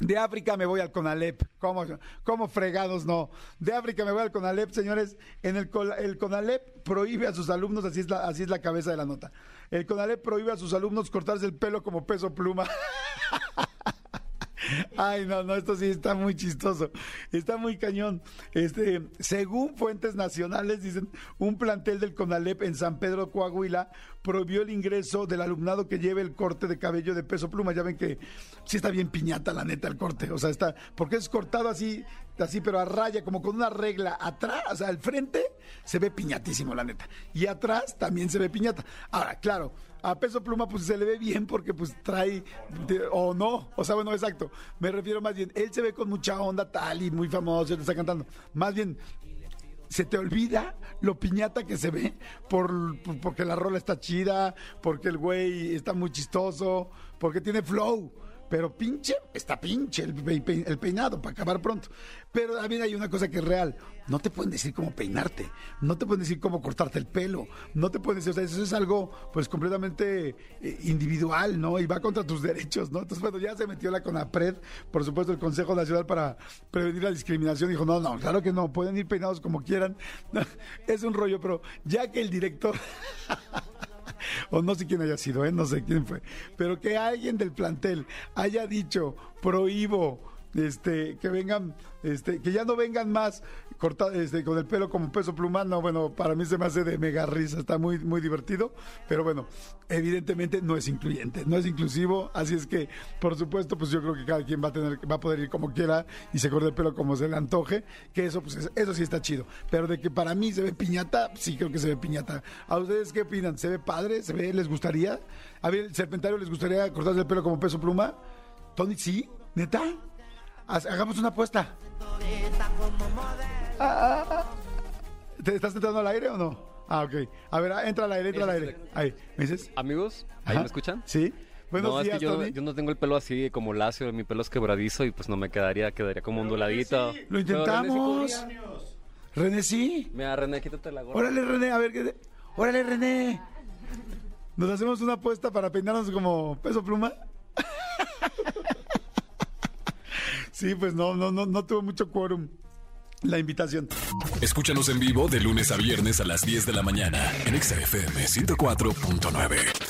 De África me voy al CONALEP. ¿Cómo, cómo fregados no? De África me voy al CONALEP, señores. En el, el CONALEP prohíbe a sus alumnos, así es, la, así es la cabeza de la nota. El CONALEP prohíbe a sus alumnos cortarse el pelo como peso pluma. Ay, no, no, esto sí está muy chistoso. Está muy cañón. Este, según fuentes nacionales, dicen, un plantel del CONALEP en San Pedro, Coahuila, prohibió el ingreso del alumnado que lleve el corte de cabello de peso pluma. Ya ven que sí está bien piñata, la neta, el corte. O sea, está, porque es cortado así, así, pero a raya, como con una regla. Atrás, o sea, al frente se ve piñatísimo, la neta. Y atrás también se ve piñata. Ahora, claro, a peso pluma pues se le ve bien porque pues trae o no, o sea, bueno, exacto. Me refiero más bien, él se ve con mucha onda tal y muy famoso, te está cantando. Más bien se te olvida lo piñata que se ve por, por- porque la rola está chida, porque el güey está muy chistoso, porque tiene flow. Pero pinche, está pinche el, pe- pe- el peinado para acabar pronto. Pero también hay una cosa que es real. No te pueden decir cómo peinarte, no te pueden decir cómo cortarte el pelo, no te pueden decir, o sea, eso es algo pues completamente eh, individual, ¿no? Y va contra tus derechos, ¿no? Entonces, bueno, ya se metió la CONAPRED, por supuesto, el Consejo Nacional para Prevenir la Discriminación, dijo, no, no, claro que no, pueden ir peinados como quieran. es un rollo, pero ya que el director... o no sé quién haya sido, ¿eh? no sé quién fue, pero que alguien del plantel haya dicho prohíbo este que vengan este que ya no vengan más corta- este, con el pelo como peso pluma no bueno para mí se me hace de mega risa está muy muy divertido pero bueno evidentemente no es incluyente no es inclusivo así es que por supuesto pues yo creo que cada quien va a tener va a poder ir como quiera y se corte el pelo como se le antoje que eso pues es- eso sí está chido pero de que para mí se ve piñata sí creo que se ve piñata. A ustedes qué opinan se ve padre se ve les gustaría a ver el serpentario les gustaría cortarse el pelo como peso pluma Tony sí neta Hagamos una apuesta. Ah. ¿Te estás entrando al aire o no? Ah, ok. A ver, ah, entra al aire, entra al aire. Ahí, ¿me dices? Amigos, ¿ahí Ajá. me escuchan? Sí. Buenos no, días, es que yo, Tony. yo no tengo el pelo así como lacio, mi pelo es quebradizo y pues no me quedaría, quedaría como onduladito. Lo sí intentamos. podría. René, sí. Mira, René, quítate la gorra. Órale, René, a ver qué. Órale, René. ¿Nos hacemos una apuesta para peinarnos como peso pluma? Sí, pues no, no, no, no tuvo mucho quórum la invitación. Escúchanos en vivo de lunes a viernes a las 10 de la mañana en Exa FM 104.9.